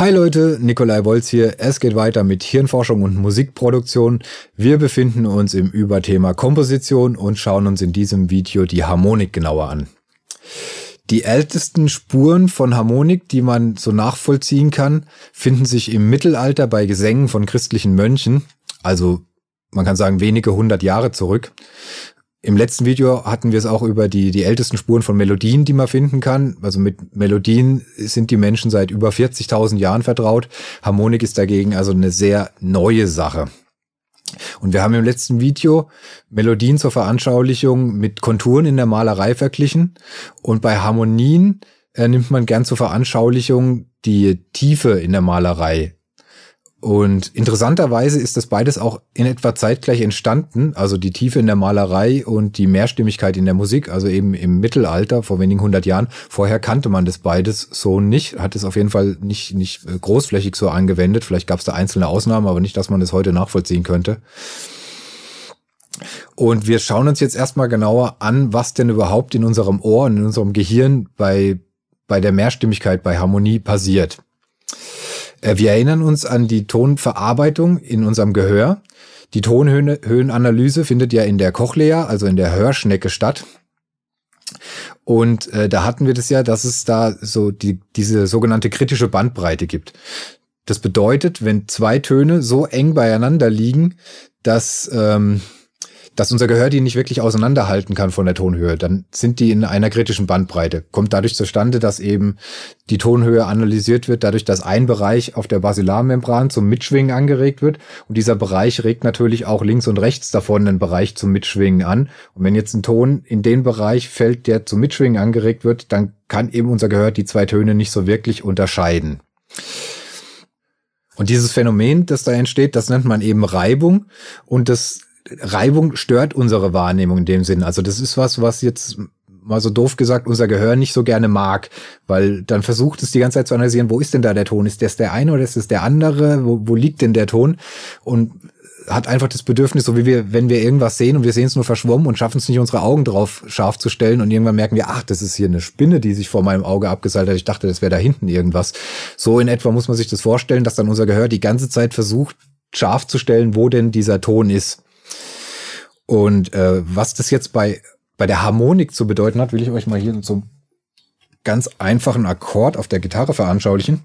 Hi Leute, Nikolai Wolz hier. Es geht weiter mit Hirnforschung und Musikproduktion. Wir befinden uns im Überthema Komposition und schauen uns in diesem Video die Harmonik genauer an. Die ältesten Spuren von Harmonik, die man so nachvollziehen kann, finden sich im Mittelalter bei Gesängen von christlichen Mönchen, also man kann sagen wenige hundert Jahre zurück. Im letzten Video hatten wir es auch über die, die ältesten Spuren von Melodien, die man finden kann. Also mit Melodien sind die Menschen seit über 40.000 Jahren vertraut. Harmonik ist dagegen also eine sehr neue Sache. Und wir haben im letzten Video Melodien zur Veranschaulichung mit Konturen in der Malerei verglichen. Und bei Harmonien äh, nimmt man gern zur Veranschaulichung die Tiefe in der Malerei und interessanterweise ist das beides auch in etwa zeitgleich entstanden, also die Tiefe in der Malerei und die Mehrstimmigkeit in der Musik, also eben im Mittelalter vor wenigen hundert Jahren. Vorher kannte man das beides so nicht, hat es auf jeden Fall nicht, nicht äh, großflächig so angewendet. Vielleicht gab es da einzelne Ausnahmen, aber nicht, dass man das heute nachvollziehen könnte. Und wir schauen uns jetzt erstmal genauer an, was denn überhaupt in unserem Ohr und in unserem Gehirn bei, bei der Mehrstimmigkeit, bei Harmonie passiert. Äh, wir erinnern uns an die Tonverarbeitung in unserem Gehör. Die Tonhöhenanalyse findet ja in der Cochlea, also in der Hörschnecke statt. Und äh, da hatten wir das ja, dass es da so die, diese sogenannte kritische Bandbreite gibt. Das bedeutet, wenn zwei Töne so eng beieinander liegen, dass ähm, dass unser Gehör die nicht wirklich auseinanderhalten kann von der Tonhöhe. Dann sind die in einer kritischen Bandbreite. Kommt dadurch zustande, dass eben die Tonhöhe analysiert wird, dadurch, dass ein Bereich auf der Basilarmembran zum Mitschwingen angeregt wird. Und dieser Bereich regt natürlich auch links und rechts davon einen Bereich zum Mitschwingen an. Und wenn jetzt ein Ton in den Bereich fällt, der zum Mitschwingen angeregt wird, dann kann eben unser Gehör die zwei Töne nicht so wirklich unterscheiden. Und dieses Phänomen, das da entsteht, das nennt man eben Reibung. Und das Reibung stört unsere Wahrnehmung in dem Sinn. Also das ist was, was jetzt mal so doof gesagt unser Gehör nicht so gerne mag, weil dann versucht es die ganze Zeit zu analysieren, wo ist denn da der Ton? Ist das der eine oder ist das der andere? Wo, wo liegt denn der Ton? Und hat einfach das Bedürfnis, so wie wir, wenn wir irgendwas sehen und wir sehen es nur verschwommen und schaffen es nicht, unsere Augen drauf scharf zu stellen und irgendwann merken wir, ach, das ist hier eine Spinne, die sich vor meinem Auge abgeseilt hat. Ich dachte, das wäre da hinten irgendwas. So in etwa muss man sich das vorstellen, dass dann unser Gehör die ganze Zeit versucht, scharf zu stellen, wo denn dieser Ton ist. Und äh, was das jetzt bei, bei der Harmonik zu bedeuten hat, will ich euch mal hier so ganz einfachen Akkord auf der Gitarre veranschaulichen.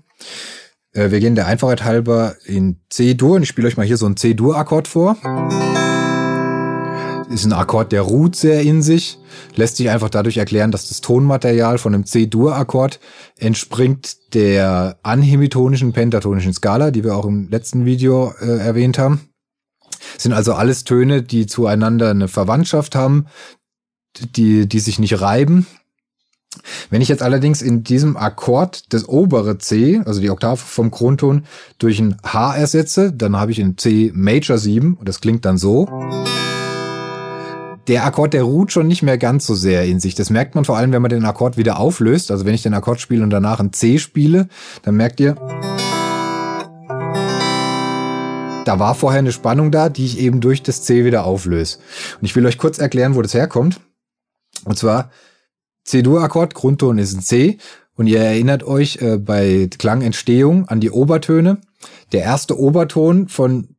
Äh, wir gehen der Einfachheit halber in C-Dur und ich spiele euch mal hier so einen C-Dur-Akkord vor. Ist ein Akkord, der ruht sehr in sich, lässt sich einfach dadurch erklären, dass das Tonmaterial von einem C-Dur-Akkord entspringt der anhemitonischen pentatonischen Skala, die wir auch im letzten Video äh, erwähnt haben sind also alles Töne, die zueinander eine Verwandtschaft haben, die, die sich nicht reiben. Wenn ich jetzt allerdings in diesem Akkord das obere C, also die Oktave vom Grundton, durch ein H ersetze, dann habe ich ein C Major 7 und das klingt dann so. Der Akkord, der ruht schon nicht mehr ganz so sehr in sich. Das merkt man vor allem, wenn man den Akkord wieder auflöst. Also wenn ich den Akkord spiele und danach ein C spiele, dann merkt ihr, da war vorher eine Spannung da, die ich eben durch das C wieder auflöse. Und ich will euch kurz erklären, wo das herkommt. Und zwar C-Dur-Akkord, Grundton ist ein C. Und ihr erinnert euch äh, bei Klangentstehung an die Obertöne. Der erste Oberton von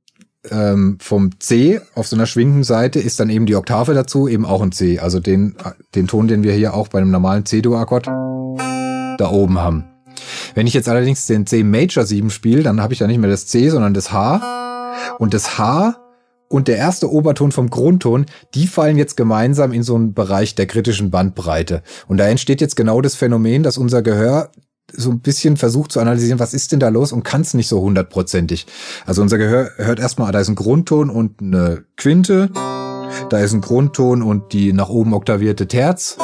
ähm, vom C auf so einer schwingenden Seite ist dann eben die Oktave dazu, eben auch ein C. Also den, den Ton, den wir hier auch bei einem normalen C-Dur-Akkord da oben haben. Wenn ich jetzt allerdings den C Major 7 spiele, dann habe ich da nicht mehr das C, sondern das H. Und das H und der erste Oberton vom Grundton, die fallen jetzt gemeinsam in so einen Bereich der kritischen Bandbreite. Und da entsteht jetzt genau das Phänomen, dass unser Gehör so ein bisschen versucht zu analysieren, was ist denn da los und kann es nicht so hundertprozentig. Also unser Gehör hört erstmal, da ist ein Grundton und eine Quinte, da ist ein Grundton und die nach oben oktavierte Terz.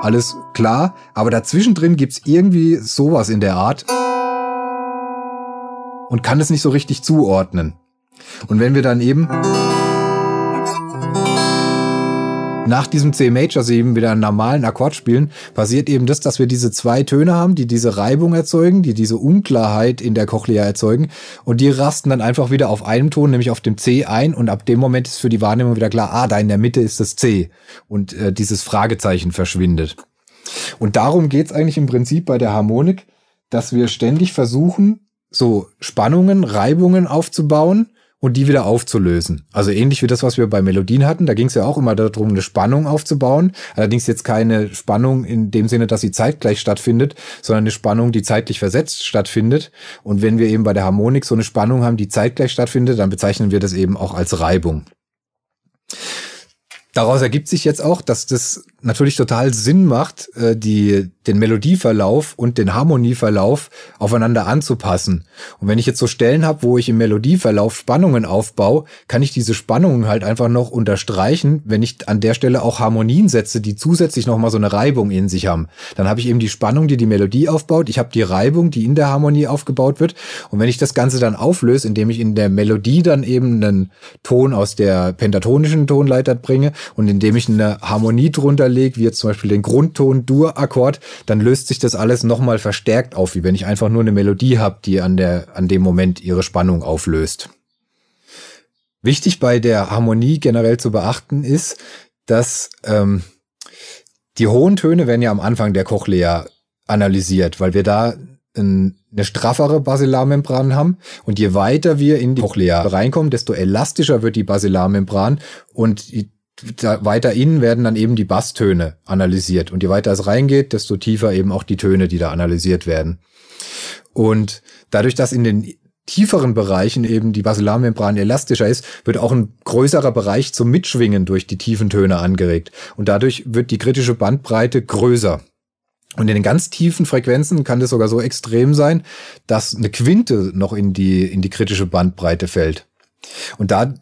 Alles klar, aber dazwischen drin gibt's irgendwie sowas in der Art und kann es nicht so richtig zuordnen. Und wenn wir dann eben nach diesem C Major 7 wieder einen normalen Akkord spielen, passiert eben das, dass wir diese zwei Töne haben, die diese Reibung erzeugen, die diese Unklarheit in der Cochlea erzeugen und die rasten dann einfach wieder auf einem Ton, nämlich auf dem C ein und ab dem Moment ist für die Wahrnehmung wieder klar, ah, da in der Mitte ist das C und äh, dieses Fragezeichen verschwindet. Und darum geht's eigentlich im Prinzip bei der Harmonik, dass wir ständig versuchen, so Spannungen, Reibungen aufzubauen und die wieder aufzulösen. Also ähnlich wie das, was wir bei Melodien hatten. Da ging es ja auch immer darum, eine Spannung aufzubauen. Allerdings jetzt keine Spannung in dem Sinne, dass sie zeitgleich stattfindet, sondern eine Spannung, die zeitlich versetzt stattfindet. Und wenn wir eben bei der Harmonik so eine Spannung haben, die zeitgleich stattfindet, dann bezeichnen wir das eben auch als Reibung. Daraus ergibt sich jetzt auch, dass das natürlich total Sinn macht, äh, die, den Melodieverlauf und den Harmonieverlauf aufeinander anzupassen. Und wenn ich jetzt so Stellen habe, wo ich im Melodieverlauf Spannungen aufbaue, kann ich diese Spannungen halt einfach noch unterstreichen, wenn ich an der Stelle auch Harmonien setze, die zusätzlich nochmal so eine Reibung in sich haben. Dann habe ich eben die Spannung, die die Melodie aufbaut. Ich habe die Reibung, die in der Harmonie aufgebaut wird. Und wenn ich das Ganze dann auflöse, indem ich in der Melodie dann eben einen Ton aus der pentatonischen Tonleiter bringe und indem ich eine Harmonie drunter lege, wie jetzt zum Beispiel den Grundton Dur-Akkord, dann löst sich das alles nochmal verstärkt auf, wie wenn ich einfach nur eine Melodie habe, die an, der, an dem Moment ihre Spannung auflöst. Wichtig bei der Harmonie generell zu beachten ist, dass ähm, die hohen Töne werden ja am Anfang der Cochlea analysiert, weil wir da ein, eine straffere Basilarmembran haben. Und je weiter wir in die Cochlea reinkommen, desto elastischer wird die Basilarmembran und weiter innen werden dann eben die Basstöne analysiert. Und je weiter es reingeht, desto tiefer eben auch die Töne, die da analysiert werden. Und dadurch, dass in den tieferen Bereichen eben die Basilarmembran elastischer ist, wird auch ein größerer Bereich zum Mitschwingen durch die tiefen Töne angeregt. Und dadurch wird die kritische Bandbreite größer. Und in den ganz tiefen Frequenzen kann das sogar so extrem sein, dass eine Quinte noch in die, in die kritische Bandbreite fällt. Und da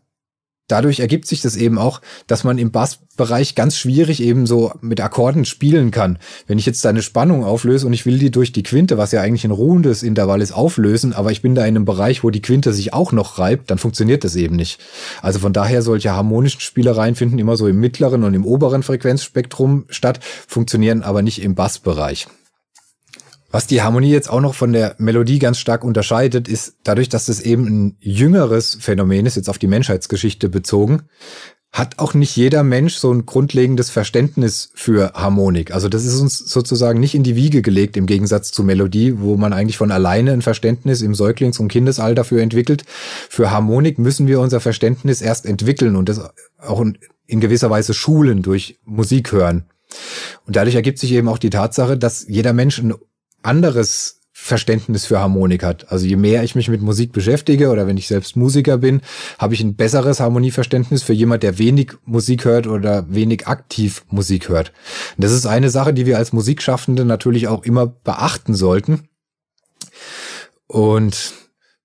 dadurch ergibt sich das eben auch, dass man im Bassbereich ganz schwierig eben so mit Akkorden spielen kann. Wenn ich jetzt da eine Spannung auflöse und ich will die durch die Quinte, was ja eigentlich ein ruhendes Intervall ist, auflösen, aber ich bin da in einem Bereich, wo die Quinte sich auch noch reibt, dann funktioniert das eben nicht. Also von daher solche harmonischen Spielereien finden immer so im mittleren und im oberen Frequenzspektrum statt, funktionieren aber nicht im Bassbereich. Was die Harmonie jetzt auch noch von der Melodie ganz stark unterscheidet, ist dadurch, dass es eben ein jüngeres Phänomen ist, jetzt auf die Menschheitsgeschichte bezogen, hat auch nicht jeder Mensch so ein grundlegendes Verständnis für Harmonik. Also das ist uns sozusagen nicht in die Wiege gelegt im Gegensatz zu Melodie, wo man eigentlich von alleine ein Verständnis im Säuglings- und Kindesalter für entwickelt. Für Harmonik müssen wir unser Verständnis erst entwickeln und das auch in gewisser Weise schulen durch Musik hören. Und dadurch ergibt sich eben auch die Tatsache, dass jeder Mensch ein anderes Verständnis für Harmonik hat. Also je mehr ich mich mit Musik beschäftige oder wenn ich selbst Musiker bin, habe ich ein besseres Harmonieverständnis für jemand, der wenig Musik hört oder wenig aktiv Musik hört. Und das ist eine Sache, die wir als Musikschaffende natürlich auch immer beachten sollten. Und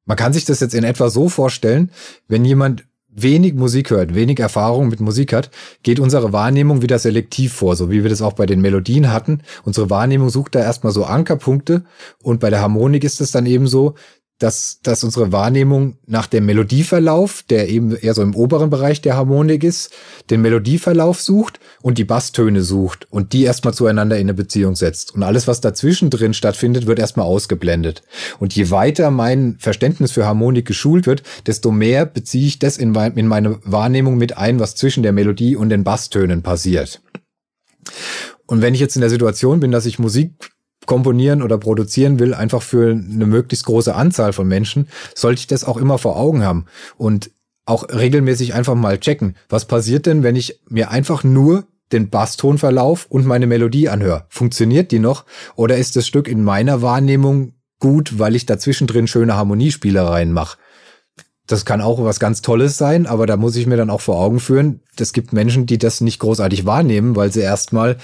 man kann sich das jetzt in etwa so vorstellen, wenn jemand wenig Musik hört, wenig Erfahrung mit Musik hat, geht unsere Wahrnehmung wieder selektiv vor, so wie wir das auch bei den Melodien hatten. Unsere Wahrnehmung sucht da erstmal so Ankerpunkte und bei der Harmonik ist es dann eben so, dass, dass unsere Wahrnehmung nach dem Melodieverlauf, der eben eher so im oberen Bereich der Harmonik ist, den Melodieverlauf sucht und die Basstöne sucht und die erstmal zueinander in eine Beziehung setzt. Und alles, was dazwischen drin stattfindet, wird erstmal ausgeblendet. Und je weiter mein Verständnis für Harmonik geschult wird, desto mehr beziehe ich das in, mein, in meine Wahrnehmung mit ein, was zwischen der Melodie und den Basstönen passiert. Und wenn ich jetzt in der Situation bin, dass ich Musik komponieren oder produzieren will, einfach für eine möglichst große Anzahl von Menschen, sollte ich das auch immer vor Augen haben und auch regelmäßig einfach mal checken. Was passiert denn, wenn ich mir einfach nur den Basstonverlauf und meine Melodie anhöre? Funktioniert die noch? Oder ist das Stück in meiner Wahrnehmung gut, weil ich dazwischen drin schöne Harmoniespielereien mache? Das kann auch was ganz Tolles sein, aber da muss ich mir dann auch vor Augen führen, es gibt Menschen, die das nicht großartig wahrnehmen, weil sie erstmal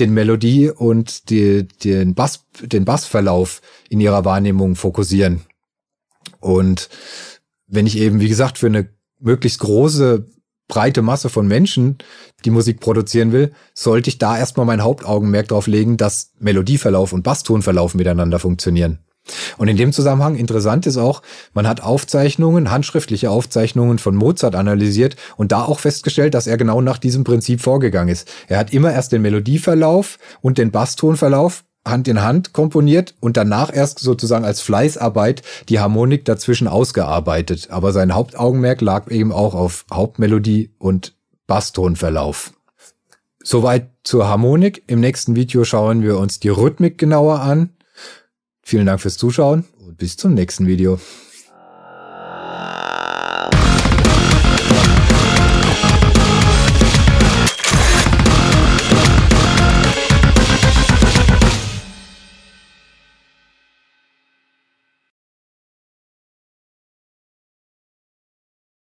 den Melodie und die, den Bass, den Bassverlauf in ihrer Wahrnehmung fokussieren. Und wenn ich eben, wie gesagt, für eine möglichst große, breite Masse von Menschen die Musik produzieren will, sollte ich da erstmal mein Hauptaugenmerk drauf legen, dass Melodieverlauf und Basstonverlauf miteinander funktionieren. Und in dem Zusammenhang interessant ist auch, man hat Aufzeichnungen, handschriftliche Aufzeichnungen von Mozart analysiert und da auch festgestellt, dass er genau nach diesem Prinzip vorgegangen ist. Er hat immer erst den Melodieverlauf und den Basstonverlauf Hand in Hand komponiert und danach erst sozusagen als Fleißarbeit die Harmonik dazwischen ausgearbeitet. Aber sein Hauptaugenmerk lag eben auch auf Hauptmelodie und Basstonverlauf. Soweit zur Harmonik. Im nächsten Video schauen wir uns die Rhythmik genauer an Vielen Dank fürs Zuschauen und bis zum nächsten Video.